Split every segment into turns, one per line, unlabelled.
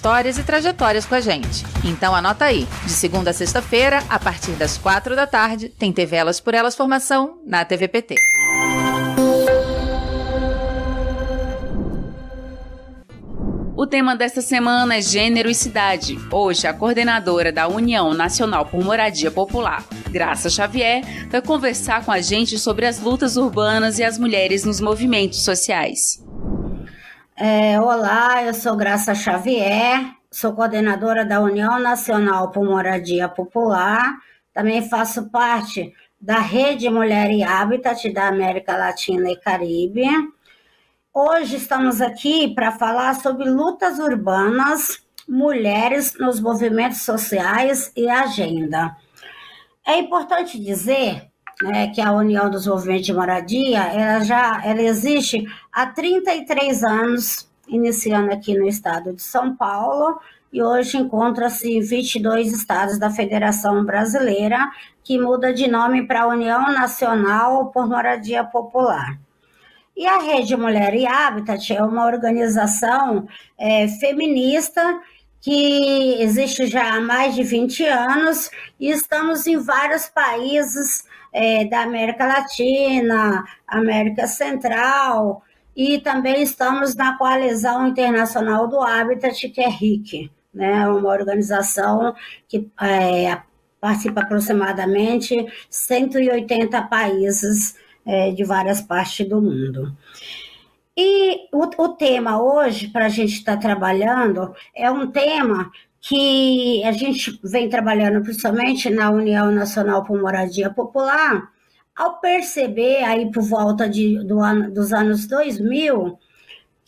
histórias e trajetórias com a gente. Então anota aí, de segunda a sexta-feira, a partir das quatro da tarde, tem TV Elas por Elas Formação na TVPT. O tema desta semana é Gênero e Cidade. Hoje, a coordenadora da União Nacional por Moradia Popular, Graça Xavier, vai conversar com a gente sobre as lutas urbanas e as mulheres nos movimentos sociais.
É, olá, eu sou Graça Xavier, sou coordenadora da União Nacional por Moradia Popular, também faço parte da Rede Mulher e Habitat da América Latina e Caribe. Hoje estamos aqui para falar sobre lutas urbanas, mulheres nos movimentos sociais e agenda. É importante dizer né, que é a União dos Movimentos de Moradia, ela já ela existe há 33 anos, iniciando aqui no estado de São Paulo, e hoje encontra-se em 22 estados da Federação Brasileira, que muda de nome para União Nacional por Moradia Popular. E a Rede Mulher e Habitat é uma organização é, feminista que existe já há mais de 20 anos e estamos em vários países é, da América Latina, América Central, e também estamos na Coalizão Internacional do Habitat, que é RIC, né, uma organização que é, participa aproximadamente 180 países é, de várias partes do mundo. E o, o tema hoje, para a gente estar tá trabalhando, é um tema que a gente vem trabalhando principalmente na União Nacional por Moradia Popular, ao perceber aí por volta de, do ano, dos anos 2000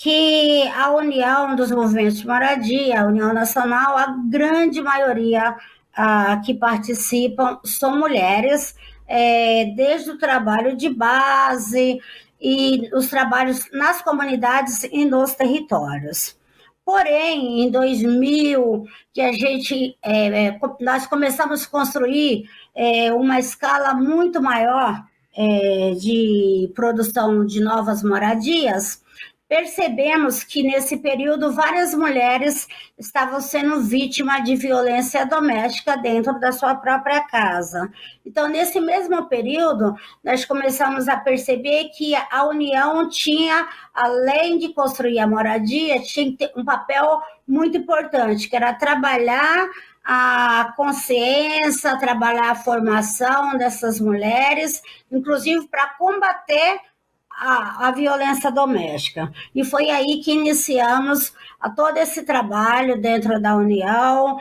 que a união dos movimentos de moradia, a União Nacional, a grande maioria ah, que participam são mulheres, é, desde o trabalho de base e os trabalhos nas comunidades e nos territórios. Porém, em 2000, que a gente, é, é, nós começamos a construir é, uma escala muito maior é, de produção de novas moradias, percebemos que nesse período várias mulheres estavam sendo vítimas de violência doméstica dentro da sua própria casa. Então, nesse mesmo período, nós começamos a perceber que a União tinha, além de construir a moradia, tinha um papel muito importante, que era trabalhar a consciência, trabalhar a formação dessas mulheres, inclusive para combater a, a violência doméstica. E foi aí que iniciamos todo esse trabalho dentro da União.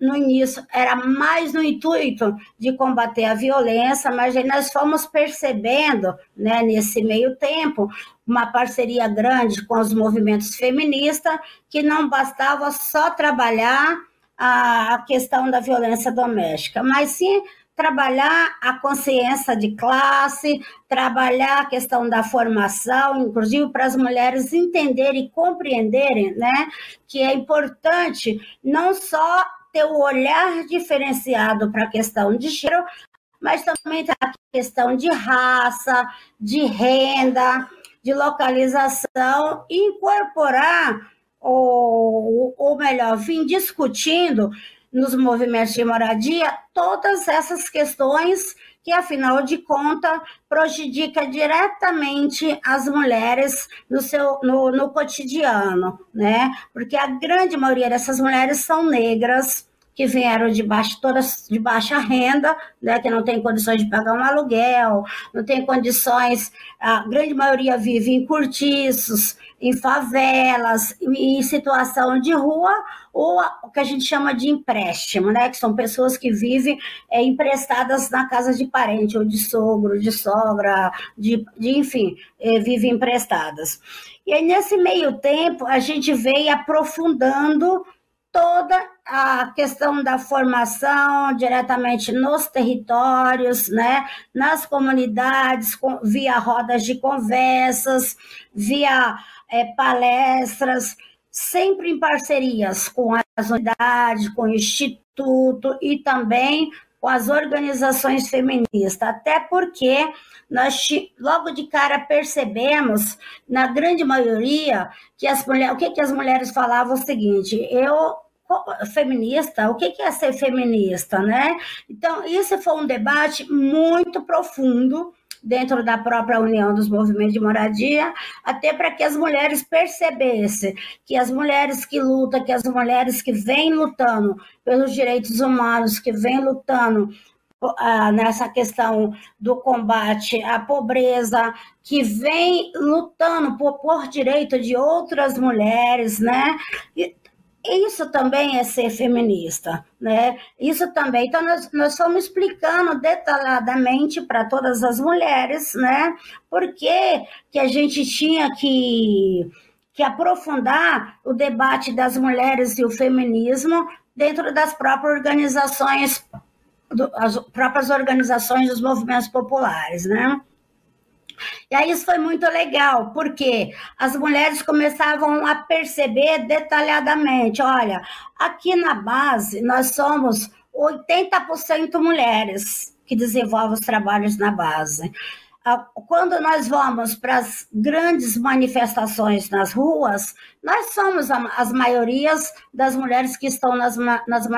No início era mais no intuito de combater a violência, mas nós fomos percebendo, né, nesse meio tempo, uma parceria grande com os movimentos feministas, que não bastava só trabalhar a questão da violência doméstica, mas sim trabalhar a consciência de classe, trabalhar a questão da formação, inclusive para as mulheres entenderem e compreenderem, né, que é importante não só ter o olhar diferenciado para a questão de gênero, mas também a questão de raça, de renda, de localização, incorporar, ou, ou melhor, vir discutindo nos movimentos de moradia todas essas questões que, afinal de contas, prejudica diretamente as mulheres no seu no, no cotidiano, né? Porque a grande maioria dessas mulheres são negras, que vieram de, baixo, todas de baixa renda, né, que não tem condições de pagar um aluguel, não tem condições, a grande maioria vive em cortiços, em favelas, em situação de rua, ou o que a gente chama de empréstimo, né? Que são pessoas que vivem é, emprestadas na casa de parente, ou de sogro, de sogra, de, de enfim, é, vivem emprestadas. E aí, nesse meio tempo, a gente veio aprofundando toda a questão da formação diretamente nos territórios, né, nas comunidades, via rodas de conversas, via é, palestras, sempre em parcerias com as unidades, com o Instituto e também com as organizações feministas, até porque nós logo de cara percebemos, na grande maioria, que as mulheres, o que, que as mulheres falavam o seguinte, eu feminista, o que é ser feminista, né? Então, isso foi um debate muito profundo dentro da própria União dos Movimentos de Moradia, até para que as mulheres percebessem que as mulheres que lutam, que as mulheres que vêm lutando pelos direitos humanos, que vêm lutando ah, nessa questão do combate à pobreza, que vem lutando por, por direito de outras mulheres, né? E isso também é ser feminista, né? Isso também. Então, nós, nós fomos explicando detalhadamente para todas as mulheres, né? Por que, que a gente tinha que, que aprofundar o debate das mulheres e o feminismo dentro das próprias organizações, do, as próprias organizações dos movimentos populares, né? E aí isso foi muito legal, porque as mulheres começavam a perceber detalhadamente, olha, aqui na base nós somos 80% mulheres que desenvolvem os trabalhos na base. Ah, quando nós vamos para as grandes manifestações nas ruas, nós somos as maiorias das mulheres que estão nas, nas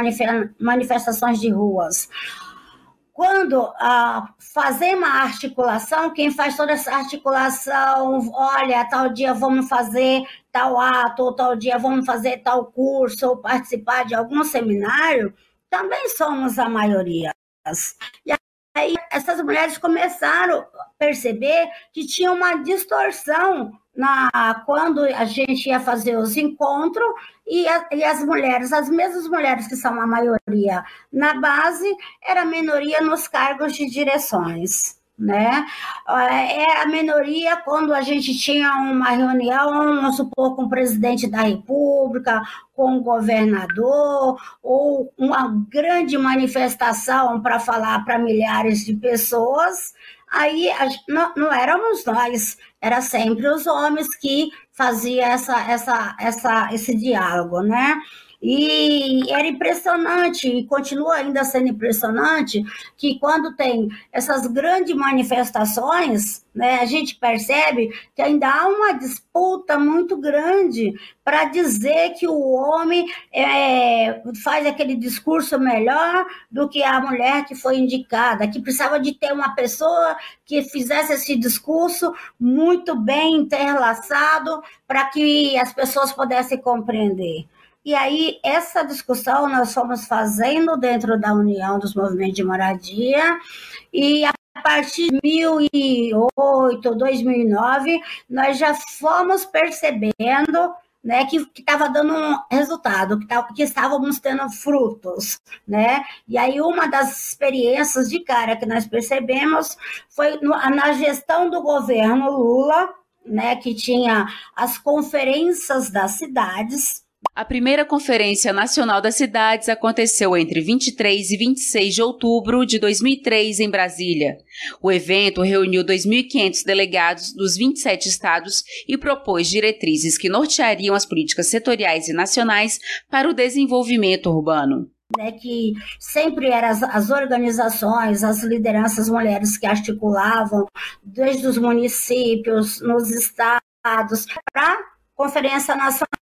manifestações de ruas quando ah, fazer uma articulação, quem faz toda essa articulação, olha, tal dia vamos fazer tal ato, ou tal dia vamos fazer tal curso, ou participar de algum seminário, também somos a maioria. E aí essas mulheres começaram a perceber que tinha uma distorção na, quando a gente ia fazer os encontros e, a, e, as mulheres, as mesmas mulheres que são a maioria na base, era a minoria nos cargos de direções. Né? É a minoria quando a gente tinha uma reunião, vamos supor, com o presidente da República, com o governador, ou uma grande manifestação para falar para milhares de pessoas, aí não, não éramos nós, era sempre os homens que faziam essa, essa, essa, esse diálogo, né? E era impressionante, e continua ainda sendo impressionante, que quando tem essas grandes manifestações, né, a gente percebe que ainda há uma disputa muito grande para dizer que o homem é, faz aquele discurso melhor do que a mulher que foi indicada, que precisava de ter uma pessoa que fizesse esse discurso muito bem interlaçado para que as pessoas pudessem compreender. E aí, essa discussão nós fomos fazendo dentro da União dos Movimentos de Moradia, e a partir de 2008, 2009, nós já fomos percebendo né, que estava dando um resultado, que, tava, que estávamos tendo frutos, né? E aí uma das experiências de cara que nós percebemos foi no, na gestão do governo Lula, né, que tinha as conferências das cidades,
a primeira Conferência Nacional das Cidades aconteceu entre 23 e 26 de outubro de 2003 em Brasília. O evento reuniu 2.500 delegados dos 27 estados e propôs diretrizes que norteariam as políticas setoriais e nacionais para o desenvolvimento urbano.
Né, que sempre eram as, as, organizações, as lideranças mulheres que articulavam, desde os municípios, nos estados, para a Conferência Nacional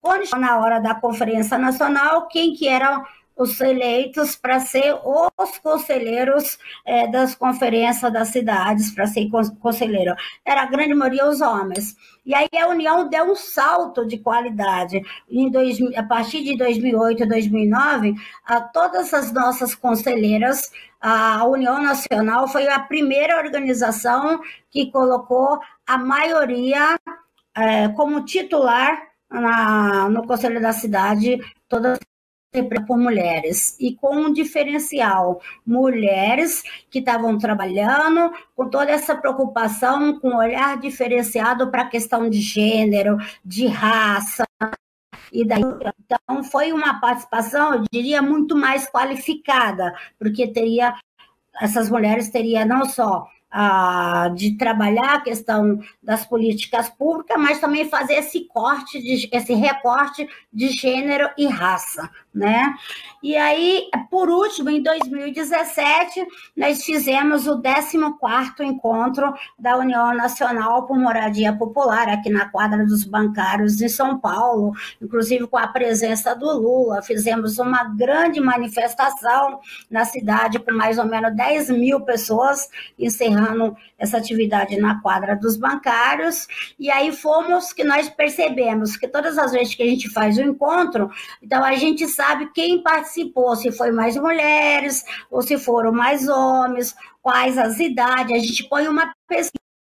quando na hora da Conferência Nacional, quem que eram os eleitos para ser os conselheiros é, das conferências das cidades, para ser conselheiro. Era a grande maioria os homens. E aí a União deu um salto de qualidade. Em dois, a partir de 2008 e 2009, a, todas as nossas conselheiras, a União Nacional foi a primeira organização que colocou a maioria é, como titular na, no Conselho da Cidade, todas por mulheres. E com um diferencial, mulheres que estavam trabalhando com toda essa preocupação, com um olhar diferenciado para a questão de gênero, de raça, E daí, então, foi uma participação, eu diria, muito mais qualificada, porque teria essas mulheres teriam não só de trabalhar a questão das políticas públicas, mas também fazer esse corte, de, esse recorte de gênero e raça, né? E aí, por último, em 2017, nós fizemos o 14º encontro da União Nacional por Moradia Popular, aqui na quadra dos bancários em São Paulo, inclusive com a presença do Lula, fizemos uma grande manifestação na cidade com mais ou menos 10 mil pessoas, encerrando essa atividade na quadra dos bancários, e aí fomos que nós percebemos que todas as vezes que a gente faz o encontro, então a gente sabe quem participou, se foi mais mulheres ou se foram mais homens, quais as idades. A gente põe uma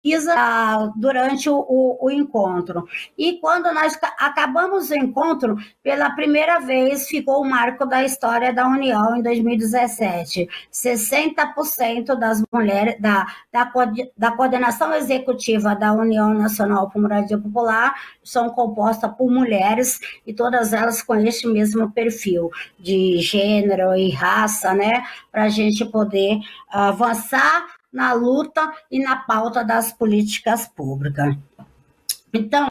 pesquisa durante o, o, o, encontro. E quando nós acabamos o encontro, pela primeira vez ficou o marco da história da União em 2017. 60% das mulheres da, da, da coordenação executiva da União Nacional por Moradia Popular são compostas por mulheres e todas elas com este mesmo perfil de gênero e raça, né? Para a gente poder avançar na luta e na pauta das políticas públicas. Então,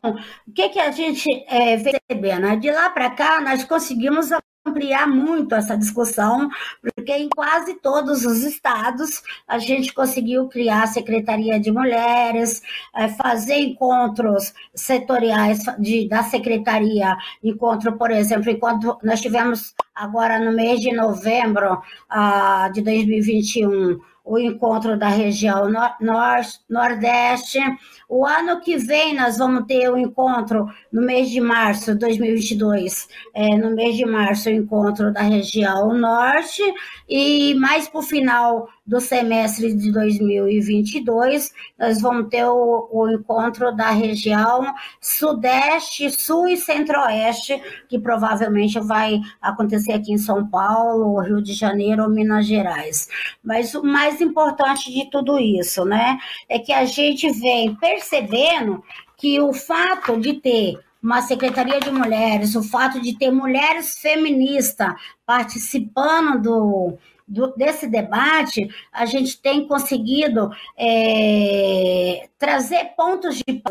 o que, que a gente é, percebendo? De lá para cá, nós conseguimos ampliar muito essa discussão, porque em quase todos os estados a gente conseguiu criar a Secretaria de Mulheres, é, fazer encontros setoriais de, da Secretaria, encontro, por exemplo, enquanto nós tivemos agora no mês de novembro ah, de 2021 o encontro da região norte, nordeste. O ano que vem nós vamos ter o encontro no mês de março de 2022, é, no mês de março o encontro da região norte e mais para o final do semestre de 2022, nós vamos ter o, o, encontro da região Sudeste, Sul e Centro-Oeste, que provavelmente vai acontecer aqui em São Paulo, Rio de Janeiro ou Minas Gerais. Mas o mais importante de tudo isso, né, é que a gente vem percebendo que o fato de ter uma secretaria de mulheres, o fato de ter mulheres feministas participando do, do, desse debate, a gente tem conseguido é, trazer pontos de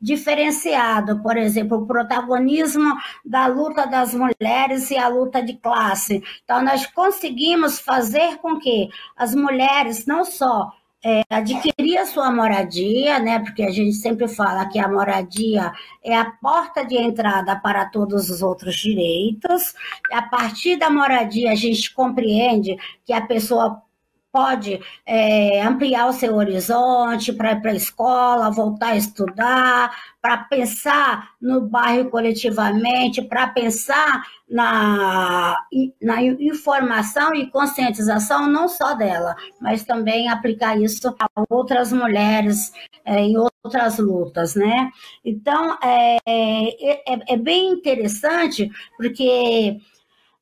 diferenciado, por exemplo, o protagonismo da luta das mulheres e a luta de classe. Então, nós conseguimos fazer com que as mulheres não só é, adquirir a sua moradia, né? Porque a gente sempre fala que a moradia é a porta de entrada para todos os outros direitos. A partir da moradia, a gente compreende que a pessoa pode é, ampliar o seu horizonte para ir para a escola, voltar a estudar, para pensar no bairro coletivamente, para pensar na, na informação e conscientização não só dela, mas também aplicar isso a outras mulheres é, em outras lutas, né? Então, é, é, é bem interessante, porque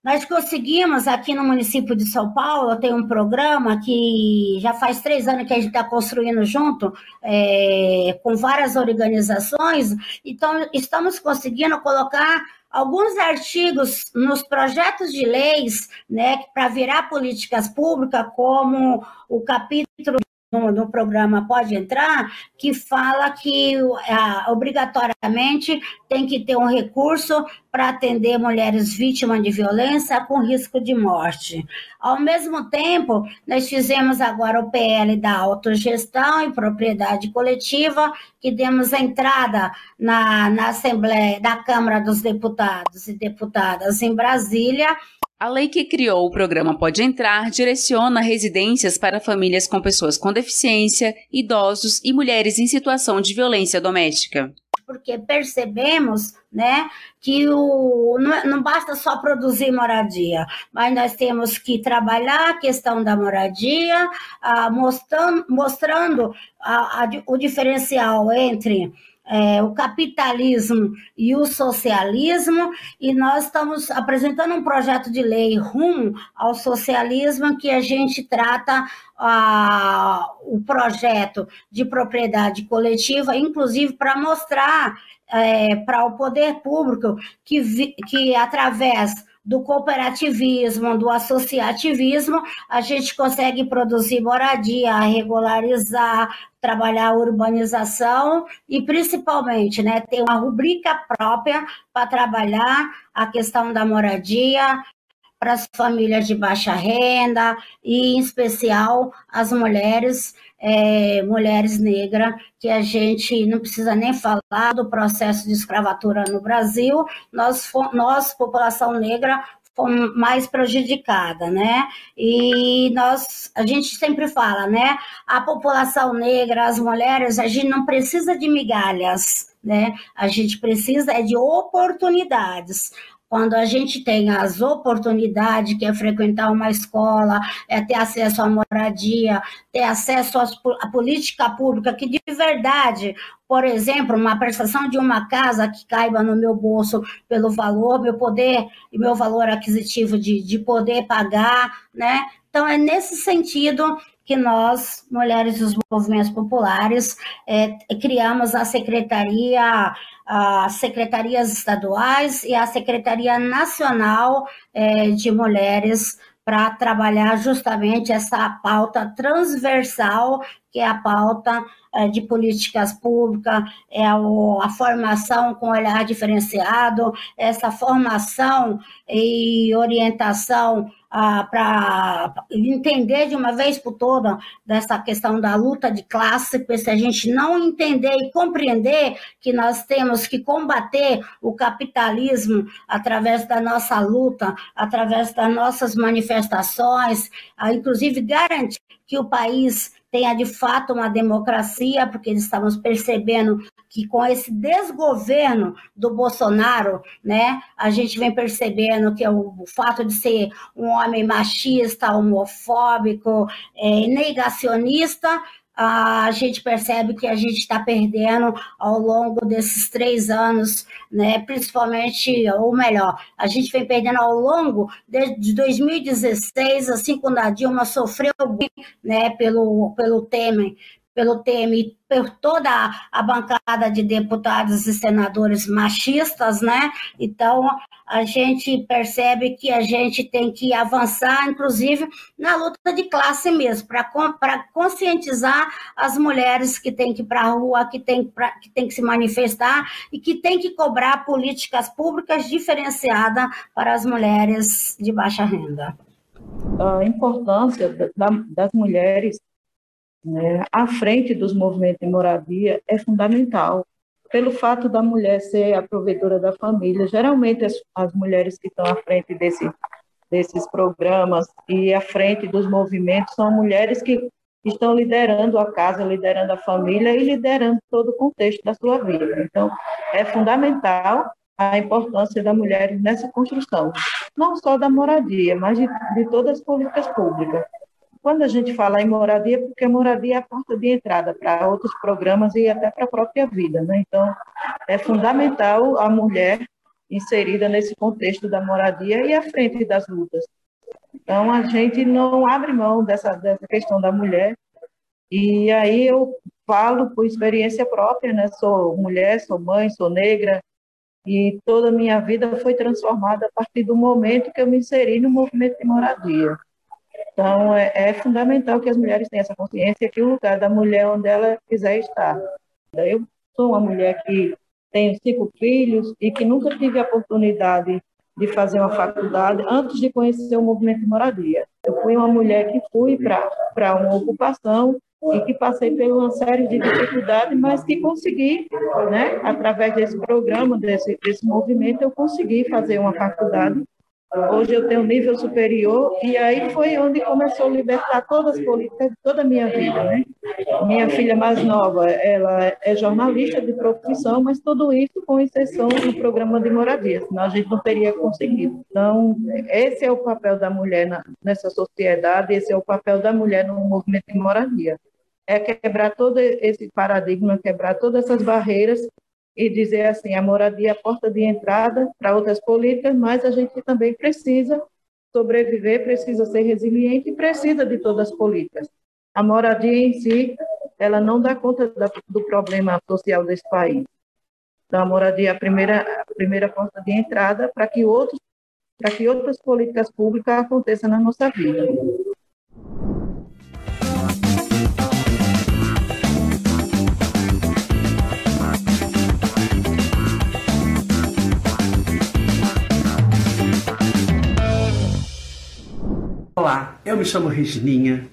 nós conseguimos aqui no município de São Paulo, tem um programa que já faz três anos que a gente está construindo junto, é, com várias organizações, então estamos conseguindo colocar alguns artigos nos projetos de leis, né, para virar políticas públicas, como o capítulo no, no, programa Pode Entrar, que fala que ah, obrigatoriamente tem que ter um recurso para atender mulheres vítimas de violência com risco de morte. Ao mesmo tempo, nós fizemos agora o PL da autogestão e propriedade coletiva, que demos entrada na, na Assembleia da Câmara dos Deputados e Deputadas em Brasília,
a lei que criou o programa Pode Entrar direciona residências para famílias com pessoas com deficiência, idosos e mulheres em situação de violência doméstica.
Porque percebemos né, que o, não, não basta só produzir moradia, mas nós temos que trabalhar a questão da moradia, ah, mostrando, mostrando a, a, o diferencial entre é, o capitalismo e o socialismo, e nós estamos apresentando um projeto de lei rumo ao socialismo que a gente trata ah, o projeto de propriedade coletiva, inclusive para mostrar é, para o poder público que, que através do cooperativismo, do associativismo, a gente consegue produzir moradia, regularizar, trabalhar a urbanização e principalmente, né, ter uma rubrica própria para trabalhar a questão da moradia para as famílias de baixa renda e, em especial, as mulheres é, mulheres negras, que a gente não precisa nem falar do processo de escravatura no Brasil, nós, nós população negra, mais prejudicada, né? E nós, a gente sempre fala, né? A população negra, as mulheres, a gente não precisa de migalhas, né? A gente precisa é de oportunidades quando a gente tem as oportunidades, que é frequentar uma escola, é ter acesso à moradia, ter acesso à política pública, que de verdade, por exemplo, uma prestação de uma casa que caiba no meu bolso pelo valor, meu poder e meu valor aquisitivo de, de poder pagar, né? Então, é nesse sentido que nós, mulheres dos movimentos populares, é, criamos a Secretaria as secretarias estaduais e a Secretaria Nacional é, de Mulheres para trabalhar justamente essa pauta transversal, que é a pauta de políticas públicas, é a formação com olhar diferenciado, essa formação e orientação ah, para entender de uma vez por toda dessa questão da luta de classe, porque se a gente não entender e compreender que nós temos que combater o capitalismo através da nossa luta, através das nossas manifestações, ah, inclusive garantir que o país tenha de fato uma democracia, porque estamos percebendo que com esse desgoverno do Bolsonaro, né, a gente vem percebendo que é o, fato de ser um homem machista, homofóbico, é, negacionista, a gente percebe que a gente está perdendo ao longo desses três anos, né, principalmente, ou melhor, a gente vem perdendo ao longo de 2016, assim quando a Dilma sofreu né, pelo, pelo Temer, pelo Temer, por toda a bancada de deputados e senadores machistas, né? Então, a gente percebe que a gente tem que avançar, inclusive, na luta de classe mesmo, para conscientizar as mulheres que têm que ir para a rua, que têm pra, que, tem que se manifestar e que têm que cobrar políticas públicas diferenciadas para as mulheres de baixa renda.
A importância das mulheres né, à frente dos movimentos de moradia é fundamental. Pelo fato da mulher ser a provedora da família, geralmente as, as mulheres que estão à frente desse, desses programas e à frente dos movimentos são mulheres que estão liderando a casa, liderando a família e liderando todo o contexto da sua vida. Então, é fundamental a importância da mulher nessa construção, não só da moradia, mas de, de todas as políticas públicas. Quando a gente fala em moradia, porque a moradia é a porta de entrada para outros programas e até para a própria vida, né? Então, é fundamental a mulher inserida nesse contexto da moradia e à frente das lutas. Então, a gente não abre mão dessa, dessa questão da mulher. E aí eu falo por experiência própria, né? Sou mulher, sou mãe, sou negra, e toda a minha vida foi transformada a partir do momento que eu me inseri no movimento de moradia. Então, é, é, fundamental que as mulheres tenham essa consciência que o lugar da mulher onde ela quiser estar. Eu sou uma mulher que tenho cinco filhos e que nunca tive a oportunidade de fazer uma faculdade antes de conhecer o movimento de moradia. Eu fui uma mulher que fui para uma ocupação e que passei por uma série de dificuldades, mas que consegui, né, através desse programa, desse, desse movimento, eu consegui fazer uma faculdade Hoje eu tenho um nível superior e aí foi onde começou a libertar todas as políticas de toda a minha vida, né? Minha filha mais nova, ela é jornalista de profissão, mas tudo isso com exceção do programa de moradia, senão a gente não teria conseguido. Então, esse é o papel da mulher na, nessa sociedade, esse é o papel da mulher no movimento de moradia. É quebrar todo esse paradigma, quebrar todas essas barreiras e dizer assim, a moradia é a porta de entrada para outras políticas, mas a gente também precisa sobreviver, precisa ser resiliente e precisa de todas as políticas. A moradia em si, ela não dá conta da, do problema social desse país. Então, a moradia é a primeira, a primeira porta de entrada para que outros para que outras políticas públicas aconteçam na nossa vida.
Olá, eu me chamo Regininha,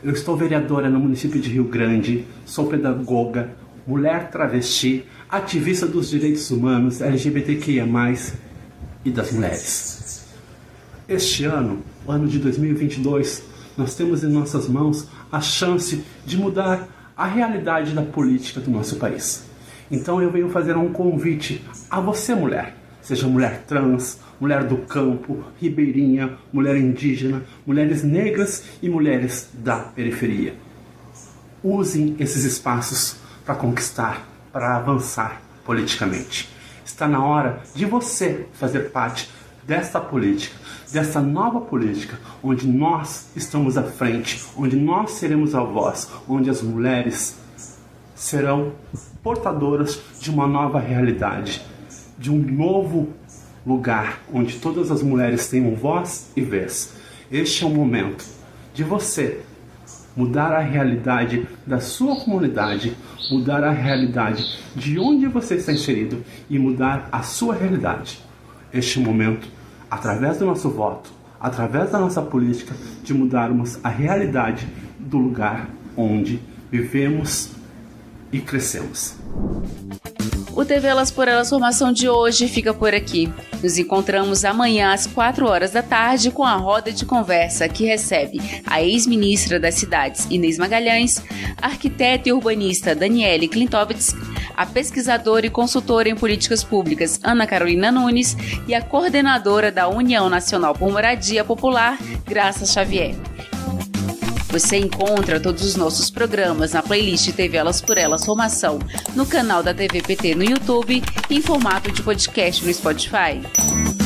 eu estou vereadora no município de Rio Grande, sou pedagoga, mulher travesti, ativista dos direitos humanos, LGBTQIA+, e das mulheres. Este ano, o ano de 2022, nós temos em nossas mãos a chance de mudar a realidade da política do nosso país. Então eu venho fazer um convite a você, mulher, seja mulher trans, mulher do campo, ribeirinha, mulher indígena, mulheres negras e mulheres da periferia. Usem esses espaços para conquistar, para avançar politicamente. Está na hora de você fazer parte dessa política, dessa nova política, onde nós estamos à frente, onde nós seremos a voz, onde as mulheres serão portadoras de uma nova realidade, de um novo lugar onde todas as mulheres tenham voz e vez. Este é o momento de você mudar a realidade da sua comunidade, mudar a realidade de onde você está inserido e mudar a sua realidade. Este momento, através do nosso voto, através da nossa política, de mudarmos a realidade do lugar onde vivemos e crescemos.
O TV Elas por Elas Formação de hoje fica por aqui. Nos encontramos amanhã às 4 horas da tarde com a roda de conversa que recebe a ex-ministra das Cidades, Inês Magalhães, arquiteta e urbanista Daniele Klintovitz, a pesquisadora e consultora em políticas públicas Ana Carolina Nunes e a coordenadora da União Nacional por Moradia Popular, Graça Xavier. Você encontra todos os nossos programas na playlist TV Elas por Elas Formação, no canal da TVPT no YouTube e em formato de podcast no Spotify.